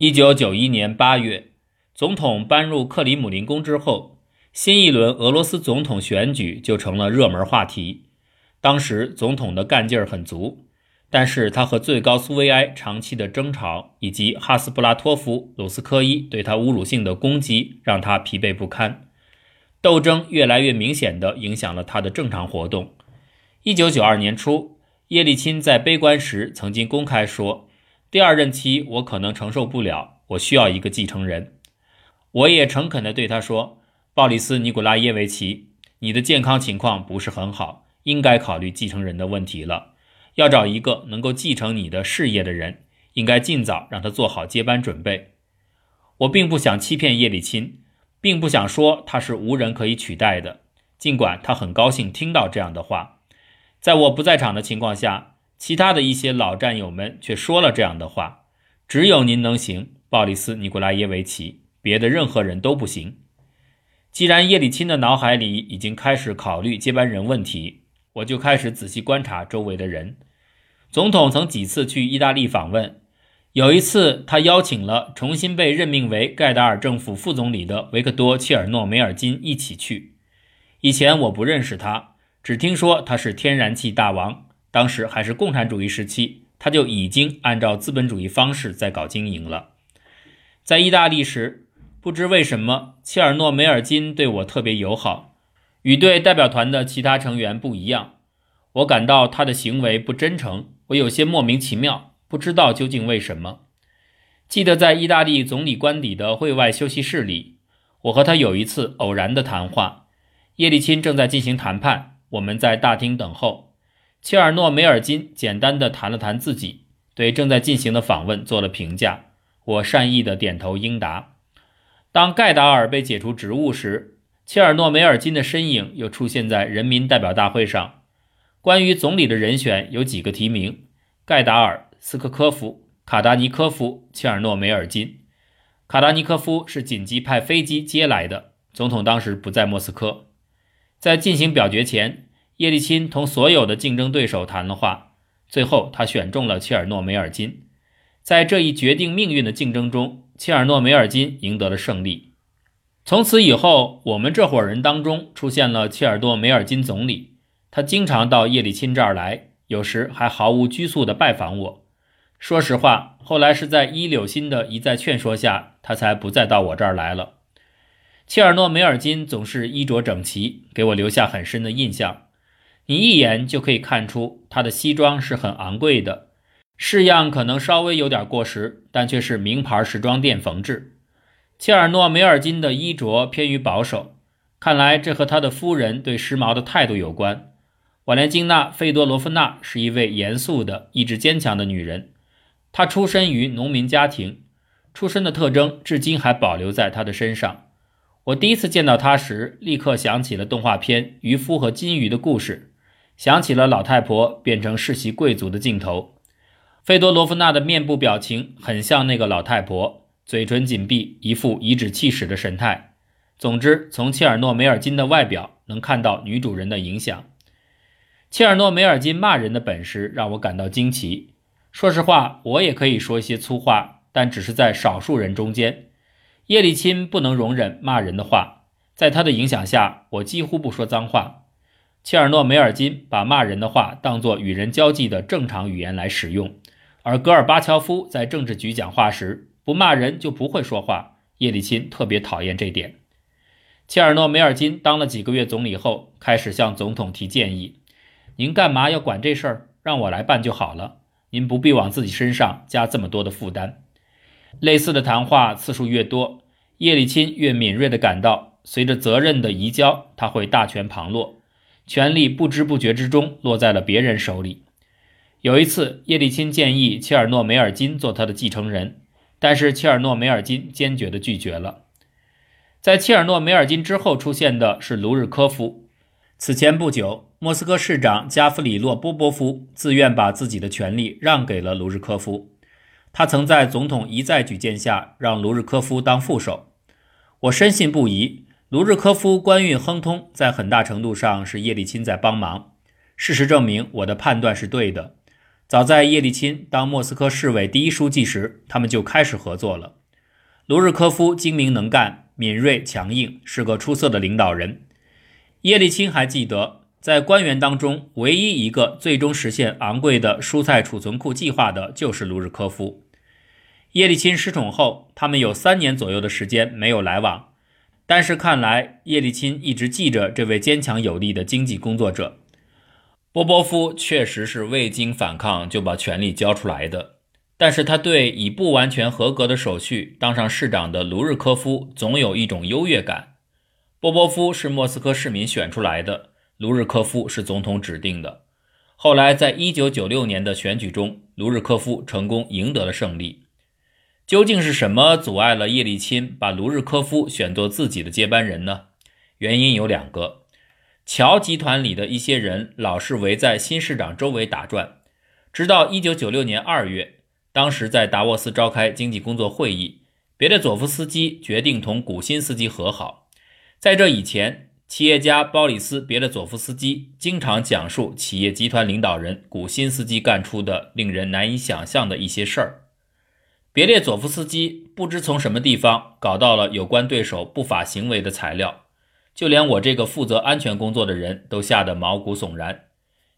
一九九一年八月，总统搬入克里姆林宫之后，新一轮俄罗斯总统选举就成了热门话题。当时总统的干劲儿很足，但是他和最高苏维埃长期的争吵，以及哈斯布拉托夫、鲁斯科伊对他侮辱性的攻击，让他疲惫不堪。斗争越来越明显地影响了他的正常活动。一九九二年初，叶利钦在悲观时曾经公开说。第二任期我可能承受不了，我需要一个继承人。我也诚恳地对他说：“鲍里斯·尼古拉耶维奇，你的健康情况不是很好，应该考虑继承人的问题了。要找一个能够继承你的事业的人，应该尽早让他做好接班准备。”我并不想欺骗叶利钦，并不想说他是无人可以取代的，尽管他很高兴听到这样的话。在我不在场的情况下。其他的一些老战友们却说了这样的话：“只有您能行，鲍里斯·尼古拉耶维奇，别的任何人都不行。”既然叶利钦的脑海里已经开始考虑接班人问题，我就开始仔细观察周围的人。总统曾几次去意大利访问，有一次他邀请了重新被任命为盖达尔政府副总理的维克多·切尔诺梅尔金一起去。以前我不认识他，只听说他是天然气大王。当时还是共产主义时期，他就已经按照资本主义方式在搞经营了。在意大利时，不知为什么，切尔诺梅尔金对我特别友好，与对代表团的其他成员不一样。我感到他的行为不真诚，我有些莫名其妙，不知道究竟为什么。记得在意大利总理官邸的会外休息室里，我和他有一次偶然的谈话。叶利钦正在进行谈判，我们在大厅等候。切尔诺梅尔金简单的谈了谈自己，对正在进行的访问做了评价。我善意的点头应答。当盖达尔被解除职务时，切尔诺梅尔金的身影又出现在人民代表大会上。关于总理的人选有几个提名：盖达尔、斯科科夫、卡达尼科夫、切尔诺梅尔金。卡达尼科夫是紧急派飞机接来的，总统当时不在莫斯科。在进行表决前。叶利钦同所有的竞争对手谈了话，最后他选中了切尔诺梅尔金。在这一决定命运的竞争中，切尔诺梅尔金赢得了胜利。从此以后，我们这伙人当中出现了切尔诺梅尔金总理。他经常到叶利钦这儿来，有时还毫无拘束地拜访我。说实话，后来是在伊柳辛的一再劝说下，他才不再到我这儿来了。切尔诺梅尔金总是衣着整齐，给我留下很深的印象。你一眼就可以看出他的西装是很昂贵的，式样可能稍微有点过时，但却是名牌时装店缝制。切尔诺梅尔金的衣着偏于保守，看来这和他的夫人对时髦的态度有关。瓦莲金娜·费多罗夫娜是一位严肃的、意志坚强的女人。她出身于农民家庭，出身的特征至今还保留在她的身上。我第一次见到她时，立刻想起了动画片《渔夫和金鱼》的故事。想起了老太婆变成世袭贵族的镜头，费多罗夫娜的面部表情很像那个老太婆，嘴唇紧闭，一副颐指气使的神态。总之，从切尔诺梅尔金的外表能看到女主人的影响。切尔诺梅尔金骂人的本事让我感到惊奇。说实话，我也可以说一些粗话，但只是在少数人中间。叶利钦不能容忍骂人的话，在他的影响下，我几乎不说脏话。切尔诺梅尔金把骂人的话当作与人交际的正常语言来使用，而戈尔巴乔夫在政治局讲话时不骂人就不会说话。叶利钦特别讨厌这点。切尔诺梅尔金当了几个月总理后，开始向总统提建议：“您干嘛要管这事儿？让我来办就好了。您不必往自己身上加这么多的负担。”类似的谈话次数越多，叶利钦越敏锐地感到，随着责任的移交，他会大权旁落。权力不知不觉之中落在了别人手里。有一次，叶利钦建议切尔诺梅尔金做他的继承人，但是切尔诺梅尔金坚决地拒绝了。在切尔诺梅尔金之后出现的是卢日科夫。此前不久，莫斯科市长加夫里洛波波夫自愿把自己的权力让给了卢日科夫。他曾在总统一再举荐下让卢日科夫当副手。我深信不疑。卢日科夫官运亨通，在很大程度上是叶利钦在帮忙。事实证明，我的判断是对的。早在叶利钦当莫斯科市委第一书记时，他们就开始合作了。卢日科夫精明能干、敏锐强硬，是个出色的领导人。叶利钦还记得，在官员当中，唯一一个最终实现昂贵的蔬菜储存库计划的就是卢日科夫。叶利钦失宠后，他们有三年左右的时间没有来往，但是看来叶利钦一直记着这位坚强有力的经济工作者。波波夫确实是未经反抗就把权力交出来的，但是他对以不完全合格的手续当上市长的卢日科夫总有一种优越感。波波夫是莫斯科市民选出来的，卢日科夫是总统指定的。后来在一九九六年的选举中，卢日科夫成功赢得了胜利。究竟是什么阻碍了叶利钦把卢日科夫选作自己的接班人呢？原因有两个。乔集团里的一些人老是围在新市长周围打转，直到1996年2月，当时在达沃斯召开经济工作会议，别列佐夫斯基决定同古新斯基和好。在这以前，企业家鲍里斯·别列佐夫斯基经常讲述企业集团领导人古新斯基干出的令人难以想象的一些事儿。别列佐夫斯基不知从什么地方搞到了有关对手不法行为的材料。就连我这个负责安全工作的人都吓得毛骨悚然。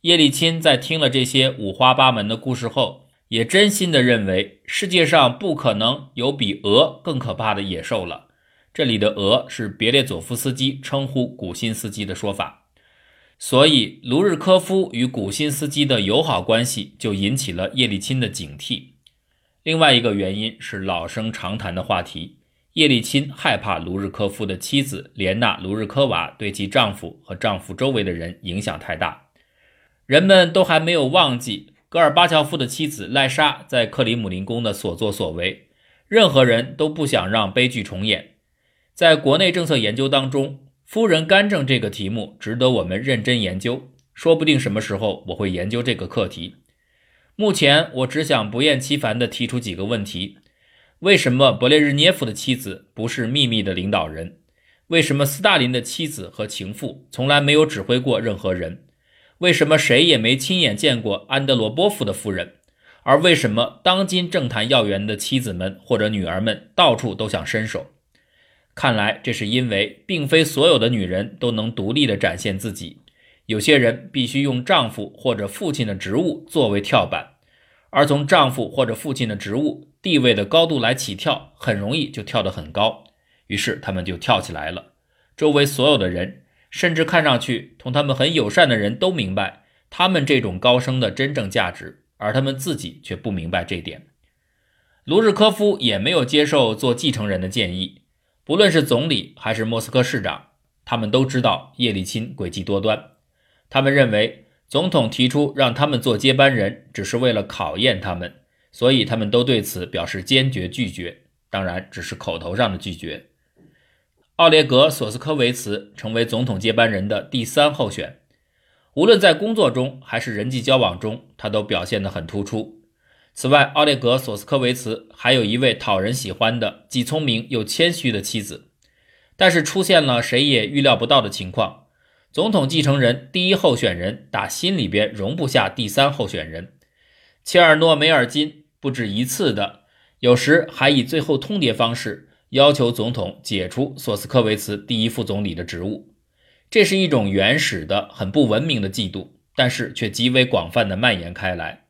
叶利钦在听了这些五花八门的故事后，也真心的认为世界上不可能有比鹅更可怕的野兽了。这里的鹅是别列佐夫斯基称呼古新斯基的说法。所以，卢日科夫与古新斯基的友好关系就引起了叶利钦的警惕。另外一个原因是老生常谈的话题。叶利钦害怕卢日科夫的妻子莲娜·卢日科娃对其丈夫和丈夫周围的人影响太大。人们都还没有忘记戈尔巴乔夫的妻子赖莎在克里姆林宫的所作所为，任何人都不想让悲剧重演。在国内政策研究当中，夫人干政这个题目值得我们认真研究，说不定什么时候我会研究这个课题。目前，我只想不厌其烦地提出几个问题。为什么勃列日涅夫的妻子不是秘密的领导人？为什么斯大林的妻子和情妇从来没有指挥过任何人？为什么谁也没亲眼见过安德罗波夫的夫人？而为什么当今政坛要员的妻子们或者女儿们到处都想伸手？看来这是因为，并非所有的女人都能独立地展现自己，有些人必须用丈夫或者父亲的职务作为跳板，而从丈夫或者父亲的职务。地位的高度来起跳，很容易就跳得很高，于是他们就跳起来了。周围所有的人，甚至看上去同他们很友善的人都明白他们这种高升的真正价值，而他们自己却不明白这点。卢日科夫也没有接受做继承人的建议，不论是总理还是莫斯科市长，他们都知道叶利钦诡计多端，他们认为总统提出让他们做接班人，只是为了考验他们。所以他们都对此表示坚决拒绝，当然只是口头上的拒绝。奥列格·索斯科维茨成为总统接班人的第三候选，无论在工作中还是人际交往中，他都表现得很突出。此外，奥列格·索斯科维茨还有一位讨人喜欢的、既聪明又谦虚的妻子。但是出现了谁也预料不到的情况：总统继承人第一候选人打心里边容不下第三候选人切尔诺梅尔金。不止一次的，有时还以最后通牒方式要求总统解除索斯科维茨第一副总理的职务。这是一种原始的、很不文明的嫉妒，但是却极为广泛的蔓延开来。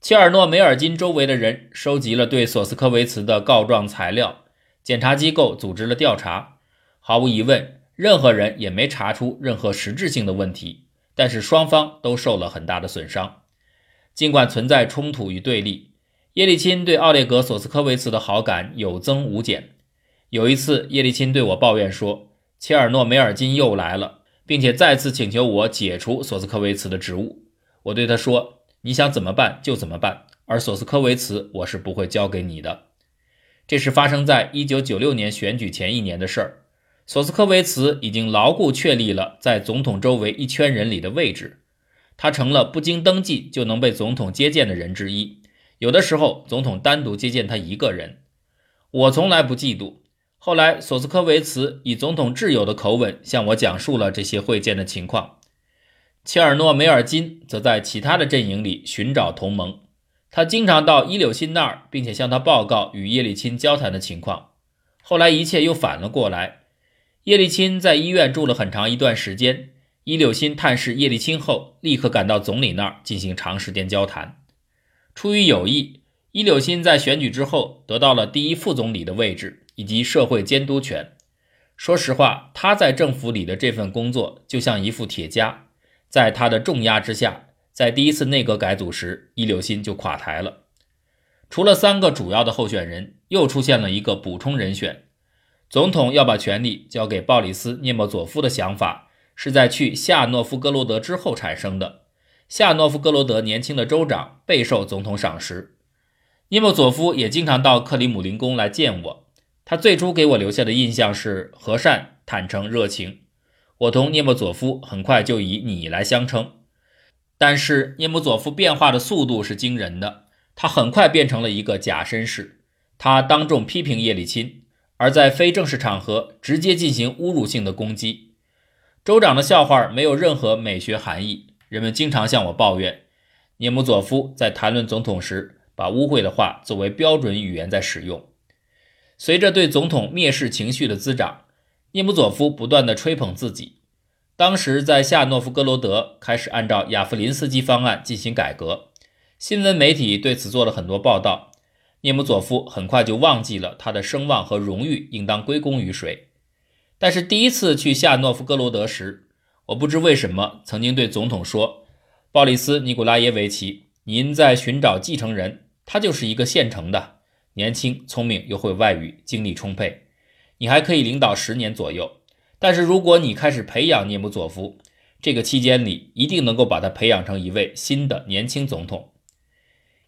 切尔诺梅尔金周围的人收集了对索斯科维茨的告状材料，检察机构组织了调查。毫无疑问，任何人也没查出任何实质性的问题，但是双方都受了很大的损伤。尽管存在冲突与对立。叶利钦对奥列格·索斯科维茨的好感有增无减。有一次，叶利钦对我抱怨说：“切尔诺梅尔金又来了，并且再次请求我解除索斯科维茨的职务。”我对他说：“你想怎么办就怎么办，而索斯科维茨我是不会交给你的。”这是发生在1996年选举前一年的事儿。索斯科维茨已经牢固确立了在总统周围一圈人里的位置，他成了不经登记就能被总统接见的人之一。有的时候，总统单独接见他一个人，我从来不嫉妒。后来，索斯科维茨以总统挚友的口吻向我讲述了这些会见的情况。切尔诺梅尔金则在其他的阵营里寻找同盟。他经常到伊柳辛那儿，并且向他报告与叶利钦交谈的情况。后来一切又反了过来。叶利钦在医院住了很长一段时间。伊柳辛探视叶利钦后，立刻赶到总理那儿进行长时间交谈。出于友谊，伊柳钦在选举之后得到了第一副总理的位置以及社会监督权。说实话，他在政府里的这份工作就像一副铁枷，在他的重压之下。在第一次内阁改组时，伊柳辛就垮台了。除了三个主要的候选人，又出现了一个补充人选。总统要把权力交给鲍里斯·涅莫佐夫的想法，是在去夏诺夫哥罗德之后产生的。夏诺夫哥罗德年轻的州长备受总统赏识，涅莫佐夫也经常到克里姆林宫来见我。他最初给我留下的印象是和善、坦诚、热情。我同涅莫佐夫很快就以你来相称。但是涅莫佐夫变化的速度是惊人的，他很快变成了一个假绅士。他当众批评叶利钦，而在非正式场合直接进行侮辱性的攻击。州长的笑话没有任何美学含义，人们经常向我抱怨，涅姆佐夫在谈论总统时把污秽的话作为标准语言在使用。随着对总统蔑视情绪的滋长，涅姆佐夫不断地吹捧自己。当时在夏诺夫哥罗德开始按照亚夫林斯基方案进行改革，新闻媒体对此做了很多报道。涅姆佐夫很快就忘记了他的声望和荣誉应当归功于谁。但是第一次去夏诺夫哥罗德时，我不知为什么曾经对总统说：“鲍里斯·尼古拉耶维奇，您在寻找继承人，他就是一个现成的，年轻、聪明又会外语，精力充沛，你还可以领导十年左右。”但是，如果你开始培养涅姆佐夫，这个期间里一定能够把他培养成一位新的年轻总统。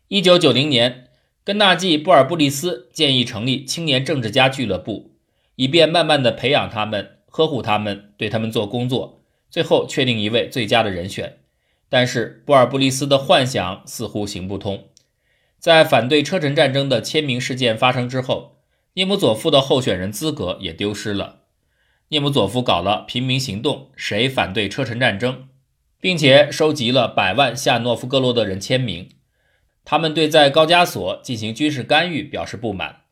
一九九零年，根纳季·布尔布利斯建议成立青年政治家俱乐部，以便慢慢的培养他们、呵护他们、对他们做工作，最后确定一位最佳的人选。但是，布尔布利斯的幻想似乎行不通。在反对车臣战争的签名事件发生之后，涅姆佐夫的候选人资格也丢失了。涅姆佐夫搞了平民行动，谁反对车臣战争，并且收集了百万夏诺夫哥罗德人签名。他们对在高加索进行军事干预表示不满。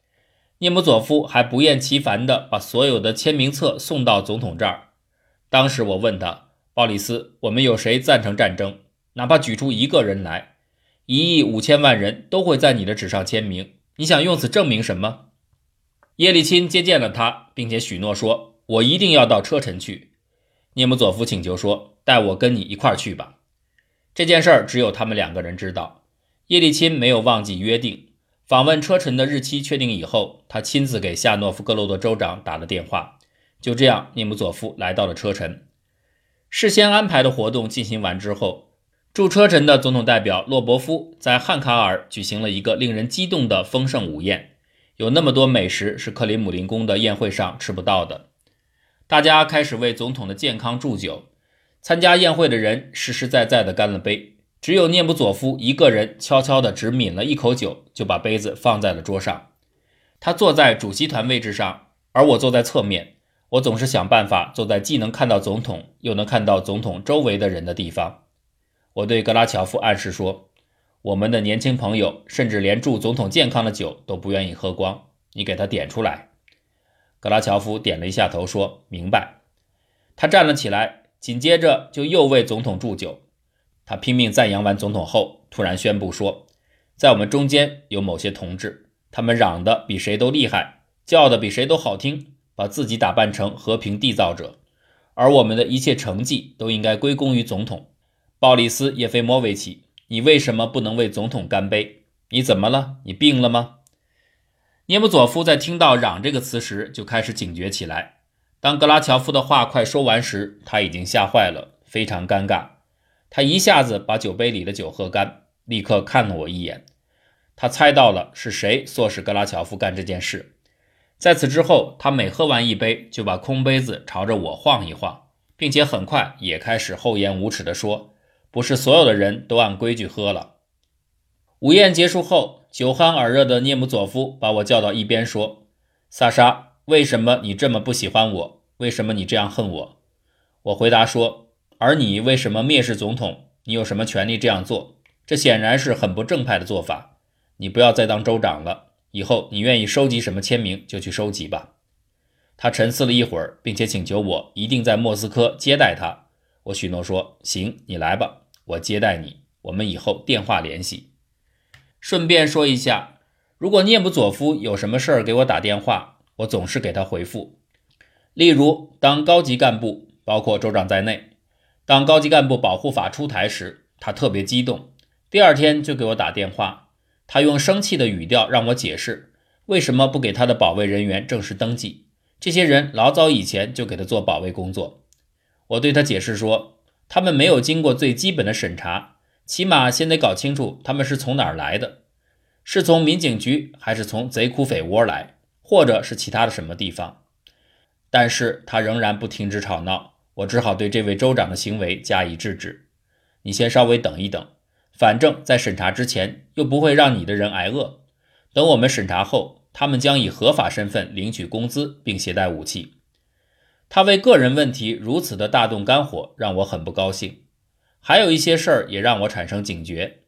涅姆佐夫还不厌其烦地把所有的签名册送到总统这儿。当时我问他：“鲍里斯，我们有谁赞成战争？哪怕举出一个人来，一亿五千万人都会在你的纸上签名。你想用此证明什么？”叶利钦接见了他，并且许诺说。我一定要到车臣去，涅姆佐夫请求说：“带我跟你一块儿去吧。”这件事儿只有他们两个人知道。叶利钦没有忘记约定。访问车臣的日期确定以后，他亲自给夏诺夫格罗德州长打了电话。就这样，涅姆佐夫来到了车臣。事先安排的活动进行完之后，驻车臣的总统代表洛伯夫在汉卡尔举行了一个令人激动的丰盛午宴，有那么多美食是克里姆林宫的宴会上吃不到的。大家开始为总统的健康祝酒，参加宴会的人实实在在的干了杯。只有涅姆佐夫一个人悄悄的只抿了一口酒，就把杯子放在了桌上。他坐在主席团位置上，而我坐在侧面。我总是想办法坐在既能看到总统，又能看到总统周围的人的地方。我对格拉乔夫暗示说：“我们的年轻朋友甚至连祝总统健康的酒都不愿意喝光，你给他点出来。”格拉乔夫点了一下头，说明白。他站了起来，紧接着就又为总统祝酒。他拼命赞扬完总统后，突然宣布说：“在我们中间有某些同志，他们嚷得比谁都厉害，叫得比谁都好听，把自己打扮成和平缔造者，而我们的一切成绩都应该归功于总统。鲍里斯·叶菲莫维奇，你为什么不能为总统干杯？你怎么了？你病了吗？”涅姆佐夫在听到“嚷”这个词时，就开始警觉起来。当格拉乔夫的话快说完时，他已经吓坏了，非常尴尬。他一下子把酒杯里的酒喝干，立刻看了我一眼。他猜到了是谁唆使格拉乔夫干这件事。在此之后，他每喝完一杯，就把空杯子朝着我晃一晃，并且很快也开始厚颜无耻地说：“不是所有的人都按规矩喝了。”午宴结束后，酒酣耳热的涅姆佐夫把我叫到一边说：“萨莎，为什么你这么不喜欢我？为什么你这样恨我？”我回答说：“而你为什么蔑视总统？你有什么权利这样做？这显然是很不正派的做法。你不要再当州长了，以后你愿意收集什么签名就去收集吧。他沉思了一会儿，并且请求我一定在莫斯科接待他。我许诺说：“行，你来吧，我接待你。我们以后电话联系。”顺便说一下，如果涅姆佐夫有什么事儿给我打电话，我总是给他回复。例如，当高级干部，包括州长在内，当高级干部保护法出台时，他特别激动，第二天就给我打电话。他用生气的语调让我解释为什么不给他的保卫人员正式登记。这些人老早以前就给他做保卫工作。我对他解释说，他们没有经过最基本的审查，起码先得搞清楚他们是从哪儿来的，是从民警局还是从贼窟匪窝来，或者是其他的什么地方。但是他仍然不停止吵闹，我只好对这位州长的行为加以制止。你先稍微等一等，反正在审查之前又不会让你的人挨饿。等我们审查后，他们将以合法身份领取工资并携带武器。他为个人问题如此的大动肝火，让我很不高兴。还有一些事儿也让我产生警觉。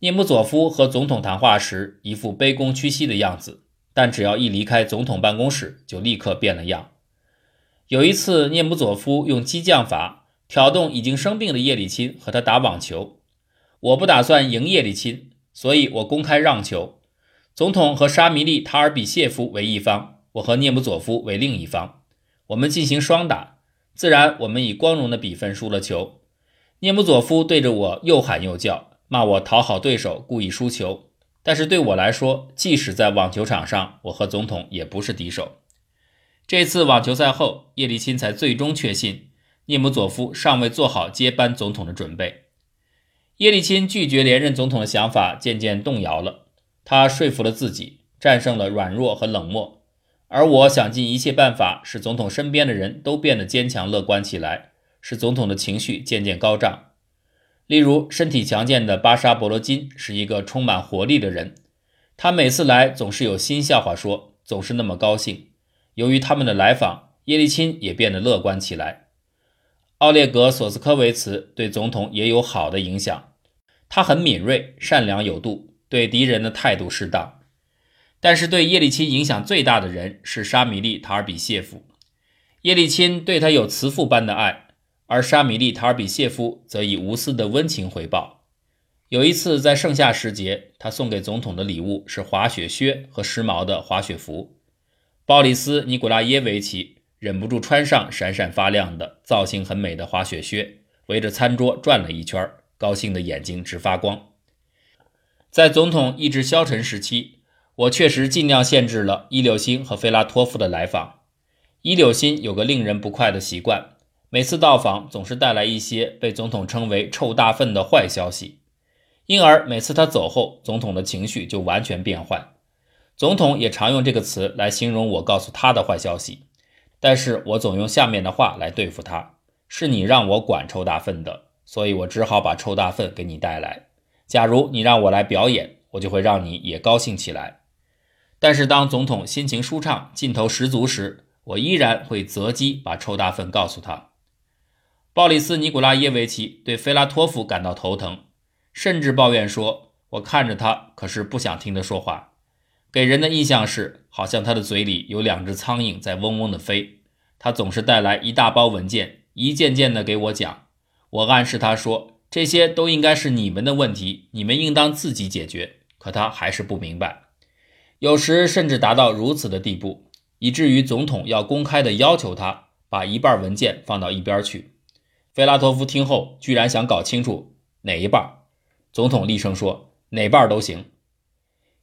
涅姆佐夫和总统谈话时一副卑躬屈膝的样子，但只要一离开总统办公室，就立刻变了样。有一次，涅姆佐夫用激将法挑动已经生病的叶利钦和他打网球。我不打算赢叶利钦，所以我公开让球。总统和沙米利塔尔比谢夫为一方，我和涅姆佐夫为另一方。我们进行双打，自然我们以光荣的比分输了球。涅姆佐夫对着我又喊又叫，骂我讨好对手，故意输球。但是对我来说，即使在网球场上，我和总统也不是敌手。这次网球赛后，叶利钦才最终确信涅姆佐夫尚未做好接班总统的准备。叶利钦拒绝连任总统的想法渐渐动摇了，他说服了自己，战胜了软弱和冷漠。而我想尽一切办法使总统身边的人都变得坚强乐观起来，使总统的情绪渐渐高涨。例如，身体强健的巴沙博罗金是一个充满活力的人，他每次来总是有新笑话说，总是那么高兴。由于他们的来访，叶利钦也变得乐观起来。奥列格·索斯科维茨对总统也有好的影响，他很敏锐、善良有度，对敌人的态度适当。但是对叶利钦影响最大的人是沙米利·塔尔比谢夫。叶利钦对他有慈父般的爱，而沙米利·塔尔比谢夫则以无私的温情回报。有一次在盛夏时节，他送给总统的礼物是滑雪靴和时髦的滑雪服。鲍里斯·尼古拉耶维奇忍不住穿上闪闪发亮的、造型很美的滑雪靴，围着餐桌转了一圈，高兴的眼睛直发光。在总统意志消沉时期，我确实尽量限制了伊柳辛和菲拉托夫的来访。伊柳辛有个令人不快的习惯，每次到访总是带来一些被总统称为“臭大粪”的坏消息，因而每次他走后，总统的情绪就完全变坏。总统也常用这个词来形容我告诉他的坏消息，但是我总用下面的话来对付他：是你让我管臭大粪的，所以我只好把臭大粪给你带来。假如你让我来表演，我就会让你也高兴起来。但是当总统心情舒畅、劲头十足时，我依然会择机把臭大粪告诉他。鲍里斯·尼古拉耶维奇对菲拉托夫感到头疼，甚至抱怨说：“我看着他，可是不想听他说话。”给人的印象是，好像他的嘴里有两只苍蝇在嗡嗡地飞。他总是带来一大包文件，一件件地给我讲。我暗示他说，这些都应该是你们的问题，你们应当自己解决。可他还是不明白，有时甚至达到如此的地步，以至于总统要公开地要求他把一半文件放到一边去。菲拉托夫听后，居然想搞清楚哪一半。总统厉声说：“哪半都行。”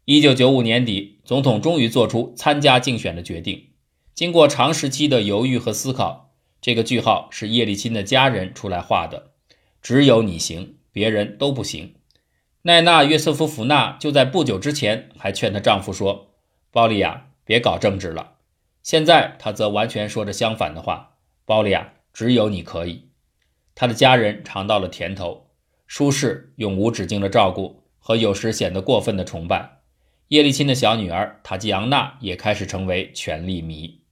一九九五年底，总统终于做出参加竞选的决定。经过长时期的犹豫和思考，这个句号是叶利钦的家人出来画的。只有你行，别人都不行。奈娜·约瑟夫福娜就在不久之前还劝她丈夫说：“包利亚，别搞政治了。”现在她则完全说着相反的话：“包利亚，只有你可以。”她的家人尝到了甜头，舒适、永无止境的照顾和有时显得过分的崇拜。叶利钦的小女儿塔吉扬娜也开始成为权力迷。